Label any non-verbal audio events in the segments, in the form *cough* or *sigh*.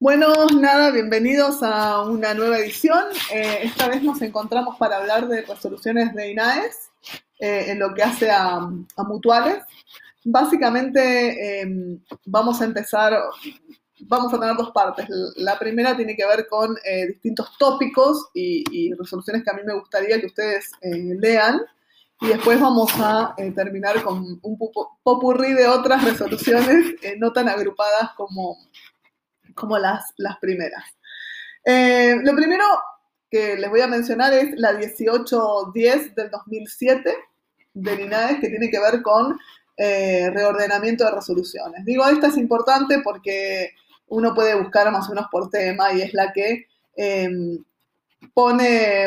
Bueno, nada, bienvenidos a una nueva edición. Eh, esta vez nos encontramos para hablar de resoluciones de INAES eh, en lo que hace a, mutuales. Básicamente em, vamos a empezar, vamos a tener dos partes. La primera tiene que ver con eh, distintos tópicos y, resoluciones que a mí me gustaría que ustedes lean. Y después vamos a terminar con un popurrí de otras resoluciones no tan agrupadas como, como las, las primeras. Eh, lo primero que les voy a mencionar es la 1810 del 2007 de INAES que tiene que ver con eh, reordenamiento de resoluciones. Digo, esta es importante porque uno puede buscar más o menos por tema y es la que em, pone,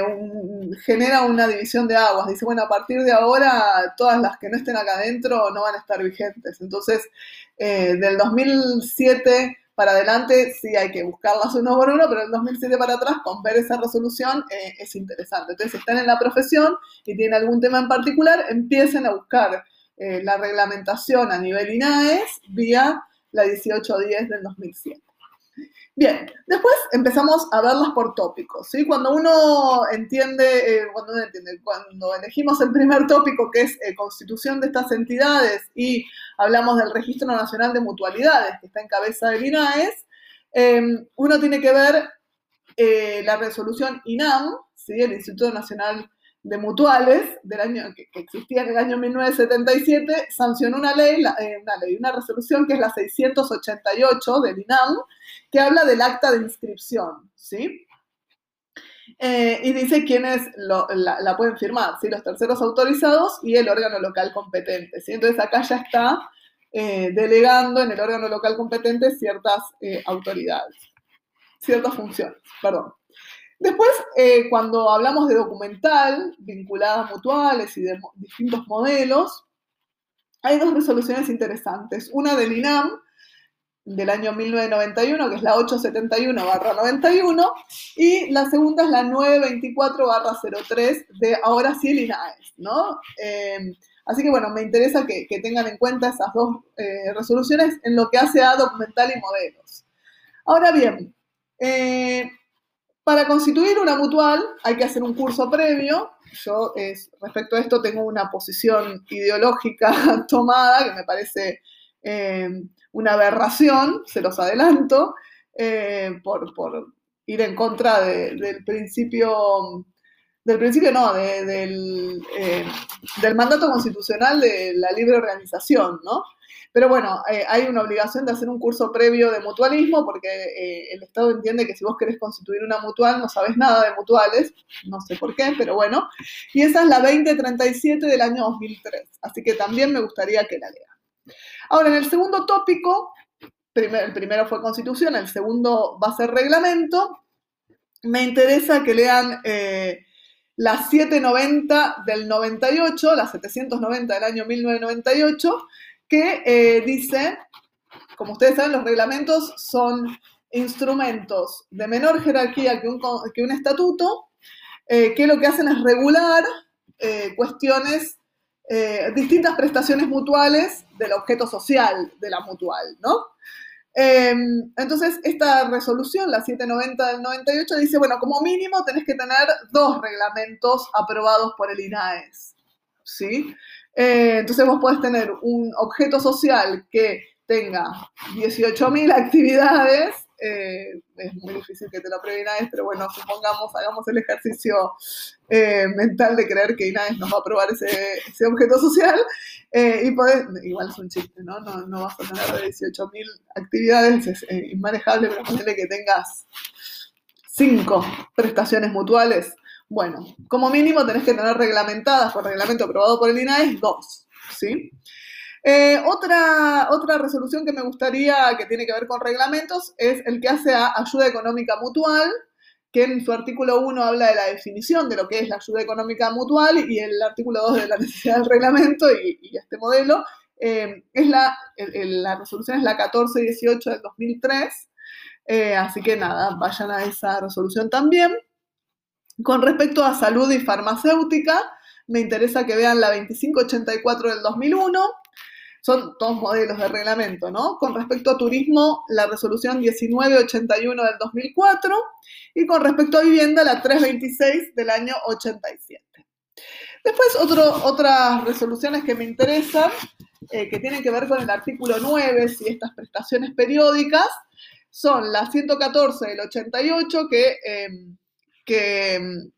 genera una división de aguas. Dice, bueno, a partir de ahora todas las que no estén acá adentro no van a estar vigentes. Entonces, eh, del 2007 para adelante sí hay que buscarlas uno por uno, pero el 2007 para atrás, con ver esa resolución eh, es interesante. Entonces, si están en la profesión y tienen algún tema en particular, empiecen a buscar eh, la reglamentación a nivel INAES vía la 1810 del 2007. Bien, después empezamos a verlas por tópicos, ¿sí? Cuando uno entiende, eh, cuando elegimos el primer tópico que es eh, constitución de estas entidades y hablamos del Registro Nacional de Mutualidades que está en cabeza del INAES, em, uno tiene que ver eh, la resolución INAM, ¿sí? El Instituto Nacional de mutuales del año que, existía en el año 1977 sancionó una ley, eh, una ley, una resolución que es la 688 del INAM, que habla del acta de inscripción, ¿sí? Eh, y dice quiénes la, pueden firmar, ¿sí? Los terceros autorizados y el órgano local competente, ¿sí? Entonces acá ya está eh, delegando en el órgano local competente ciertas autoridades, ciertas funciones, perdón. Después, eh, cuando hablamos de documental, vinculadas mutuales y de distintos modelos, hay dos resoluciones interesantes. Una del INAM, del año 1991, que es la 871-91, y la segunda es la 924-03 de ahora sí el INAES, ¿no? Em, así que bueno, me interesa que, tengan en cuenta esas dos eh, resoluciones en lo que hace a documental y modelos. Ahora bien, eh, para constituir una mutual hay que hacer un curso previo. Yo respecto a esto tengo una posición ideológica *laughs* tomada que me parece eh, una aberración, se los adelanto, eh, por, ir en contra del principio, del principio no, del, eh, del mandato constitucional de la libre organización, ¿no? Pero bueno, eh, hay una obligación de hacer un curso previo de mutualismo porque eh, el Estado entiende que si vos querés constituir una mutual no sabes nada de mutuales, no sé por qué, pero bueno. Y esa es la 2037 del año 2003, así que también me gustaría que la lean. Ahora, en el segundo tópico, el primero fue constitución, el segundo va a ser reglamento. Me interesa que lean eh, la 790 del 98, la 790 del año 1998 que eh, dice, como ustedes saben, los reglamentos son instrumentos de menor jerarquía que un, estatuto, eh, que lo que hacen es regular eh, cuestiones, distintas prestaciones mutuales del objeto social de la mutual, ¿no? Em, entonces, esta resolución, la 790 del 98, dice, bueno, como mínimo tenés que tener dos reglamentos aprobados por el INAES, ¿sí? Eh, entonces vos podés tener un objeto social que tenga 18.000 actividades, eh, es muy difícil que te lo apruebe INAES, pero bueno, supongamos, hagamos el ejercicio eh, mental de creer que INAES nos va a aprobar ese, objeto social, y podés, igual es un chiste, ¿no? No, no vas a tener 18.000 actividades, es inmanejable, pero ponele que tengas 5 prestaciones mutuales, bueno, como mínimo tenés que tener reglamentadas por reglamento aprobado por el INAES dos, ¿sí? Eh, otra, otra resolución que me gustaría que tiene que ver con reglamentos es el que hace a ayuda económica mutual, que en su artículo 1 habla de la definición de lo que es la ayuda económica mutual y el artículo 2 de la *laughs* necesidad del reglamento y, este modelo. Eh, es la, resolución es la 1418 del 2003, eh, así que nada, vayan a esa resolución también. Con respecto a salud y farmacéutica, me interesa que vean la 2584 del 2001. son todos modelos de reglamento, ¿no? Con respecto a turismo, la resolución 1981 del 2004 y con respecto a vivienda, la 326 del año 87. Después, otras resoluciones que me interesan, eh, que tienen que ver con el artículo 9, si estas prestaciones periódicas, son la 114 del 88, que, em, que em,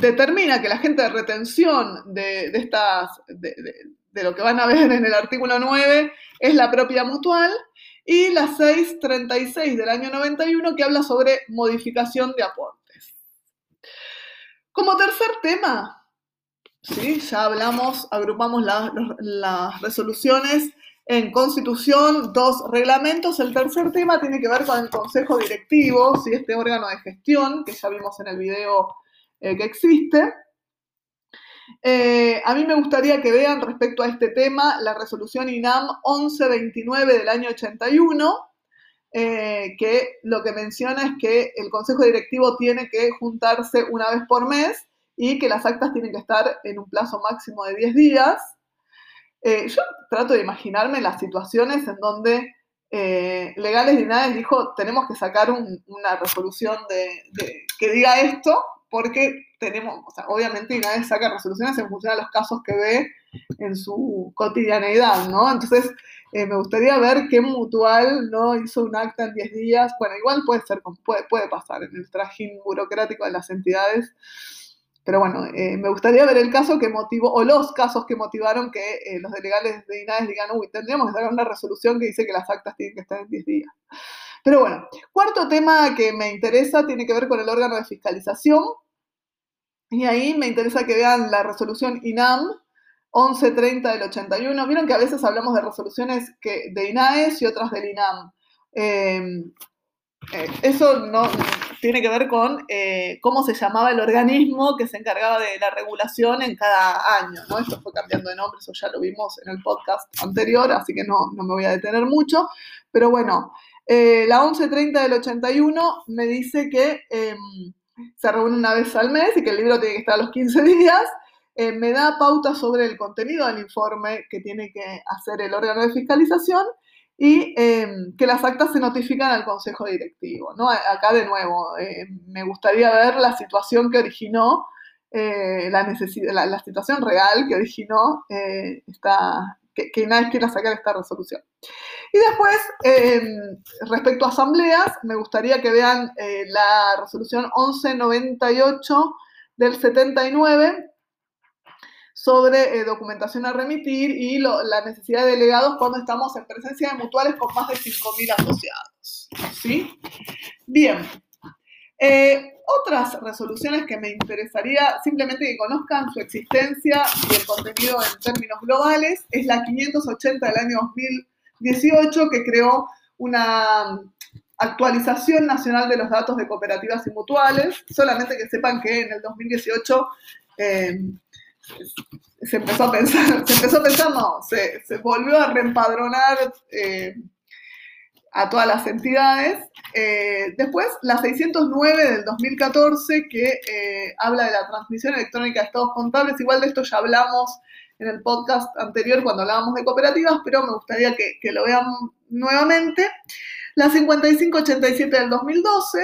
determina que la gente de retención de, estas, de lo que van a ver en el artículo 9 es la propia mutual, y la 636 del año 91 que habla sobre modificación de aportes. Como tercer tema, ¿sí? ya hablamos, agrupamos las resoluciones en constitución, dos reglamentos. El tercer tema tiene que ver con el consejo directivo, ¿sí? este órgano de gestión que ya vimos en el video eh, que existe. Eh, a mí me gustaría que vean respecto a este tema la resolución INAM 1129 del año 81, eh, que lo que menciona es que el Consejo Directivo tiene que juntarse una vez por mes y que las actas tienen que estar en un plazo máximo de 10 días. Eh, yo trato de imaginarme las situaciones en donde Legales Inades dijo, tenemos que sacar una resolución que diga esto, porque tenemos, o sea, obviamente nadie saca resoluciones en función de los casos que ve en su cotidianeidad, ¿no? Entonces, eh, me gustaría ver qué mutual no hizo un acta en 10 días. Bueno, igual puede ser, puede, puede pasar en el trajín burocrático de las entidades. Pero bueno, eh, me gustaría ver el caso que motivó, o los casos que motivaron que eh, los delegales de INADES digan, uy, tendríamos que sacar una resolución que dice que las actas tienen que estar en 10 días. Pero bueno, cuarto tema que me interesa tiene que ver con el órgano de fiscalización. Y ahí me interesa que vean la resolución INAM 1130 del 81. Vieron que a veces hablamos de resoluciones que, de INAES y otras del INAM. Eh, eso no tiene que ver con eh, cómo se llamaba el organismo que se encargaba de la regulación en cada año, ¿no? Esto fue cambiando de nombre, eso ya lo vimos en el podcast anterior, así que no, no me voy a detener mucho. Pero bueno, eh, la 1130 del 81 me dice que em, se reúne una vez al mes y que el libro tiene que estar a los 15 días. Eh, me da pauta sobre el contenido del informe que tiene que hacer el órgano de fiscalización y em, que las actas se notifican al consejo directivo. ¿no? Acá de nuevo, eh, me gustaría ver la situación que originó, la, necesidad, la, situación real que originó esta, que, que nadie quiera sacar esta resolución. Y después, em, respecto a asambleas, me gustaría que vean eh, la resolución 1198 del 79 sobre eh, documentación a remitir y la necesidad de delegados cuando estamos en presencia de mutuales con más de 5.000 asociados. ¿Sí? Bien. Eh, otras resoluciones que me interesaría simplemente que conozcan su existencia y el contenido en términos globales es la 580 del año 2018 que creó una actualización nacional de los datos de cooperativas y mutuales. Solamente que sepan que en el 2018 eh, se empezó a pensar, *laughs* se empezó a pensar, no, se, volvió a reempadronar eh, a todas las entidades. Eh, después, la 609 del 2014, que eh, habla de la transmisión electrónica de estados contables. Igual de esto ya hablamos en el podcast anterior cuando hablábamos de cooperativas, pero me gustaría que, lo vean nuevamente. La 5587 del 2012,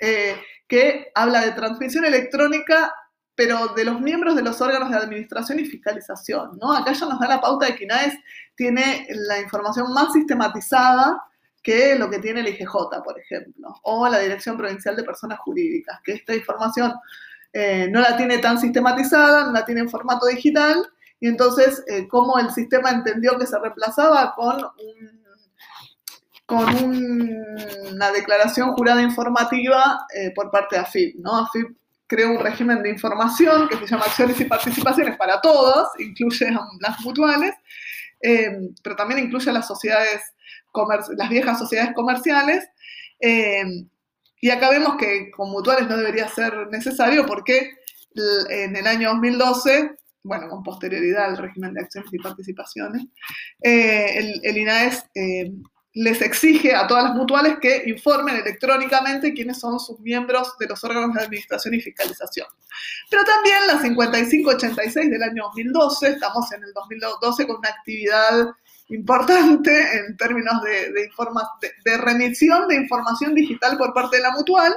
eh, que habla de transmisión electrónica pero de los miembros de los órganos de administración y fiscalización, ¿no? Acá ya nos da la pauta de que INAES tiene la información más sistematizada que lo que tiene el IGJ, por ejemplo, o la Dirección Provincial de Personas Jurídicas, que esta información eh, no la tiene tan sistematizada, no la tiene en formato digital, y entonces eh, cómo el sistema entendió que se reemplazaba con, con una declaración jurada informativa eh, por parte de AFIP, ¿no? AFIP creó un régimen de información que se llama acciones y participaciones para todos, incluye las mutuales, pero también incluye las sociedades las viejas sociedades comerciales. Eh, y acá vemos que con mutuales no debería ser necesario porque en el año 2012, bueno, con posterioridad al régimen de acciones y participaciones, eh, el, el, INAES eh, les exige a todas las mutuales que informen electrónicamente quiénes son sus miembros de los órganos de administración y fiscalización. Pero también la 5586 del año 2012, estamos en el 2012 con una actividad importante en términos de, de, remisión de información digital por parte de la mutual.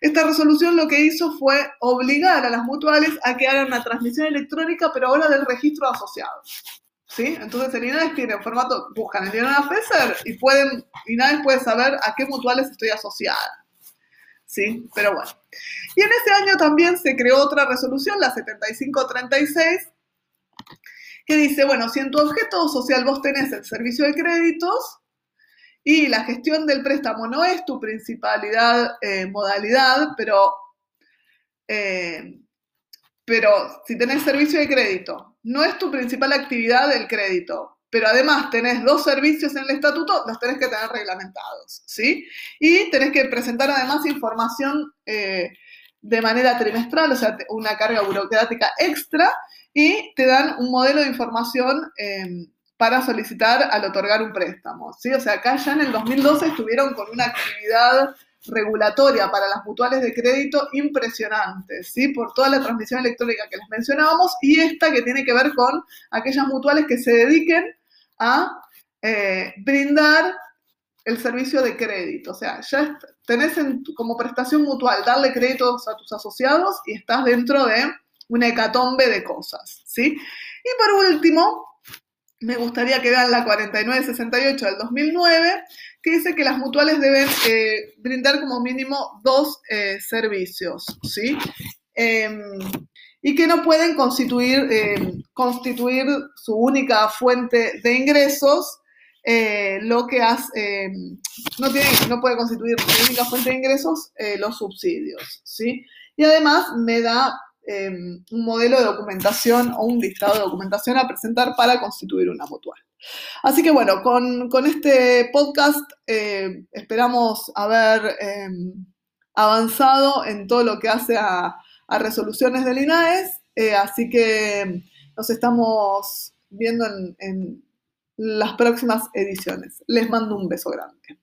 Esta resolución lo que hizo fue obligar a las mutuales a que hagan una transmisión electrónica, pero ahora del registro de asociados. ¿Sí? Entonces el INADES tiene formato, buscan el INADES FESER y pueden, INADES puede saber a qué mutuales estoy asociada. ¿Sí? Pero bueno. Y en ese año también se creó otra resolución, la 7536, que dice, bueno, si en tu objeto social vos tenés el servicio de créditos y la gestión del préstamo no es tu principalidad eh, modalidad, pero, eh, pero si tenés servicio de crédito, no es tu principal actividad el crédito, pero además tenés dos servicios en el estatuto, los tenés que tener reglamentados, ¿sí? Y tenés que presentar además información eh, de manera trimestral, o sea, una carga burocrática extra, y te dan un modelo de información em, para solicitar al otorgar un préstamo. ¿sí? O sea, acá ya en el 2012 estuvieron con una actividad regulatoria para las mutuales de crédito impresionante, ¿sí? por toda la transmisión electrónica que les mencionábamos y esta que tiene que ver con aquellas mutuales que se dediquen a eh, brindar el servicio de crédito. O sea, ya tenés como prestación mutual darle créditos a tus asociados y estás dentro de una hecatombe de cosas, ¿sí? Y por último, me gustaría que vean la 4968 del 2009, que dice que las mutuales deben eh, brindar como mínimo dos eh, servicios, ¿sí? Em, y que no pueden constituir, em, constituir su única fuente de ingresos, eh, lo que hace, em, no, tiene, no puede constituir su única fuente de ingresos los subsidios, ¿sí? Y además me da Em, un modelo de documentación o un listado de documentación a presentar para constituir una mutual. Así que bueno, con, este podcast eh, esperamos haber em, avanzado en todo lo que hace a, resoluciones del INAES, eh, así que nos estamos viendo en las próximas ediciones. Les mando un beso grande.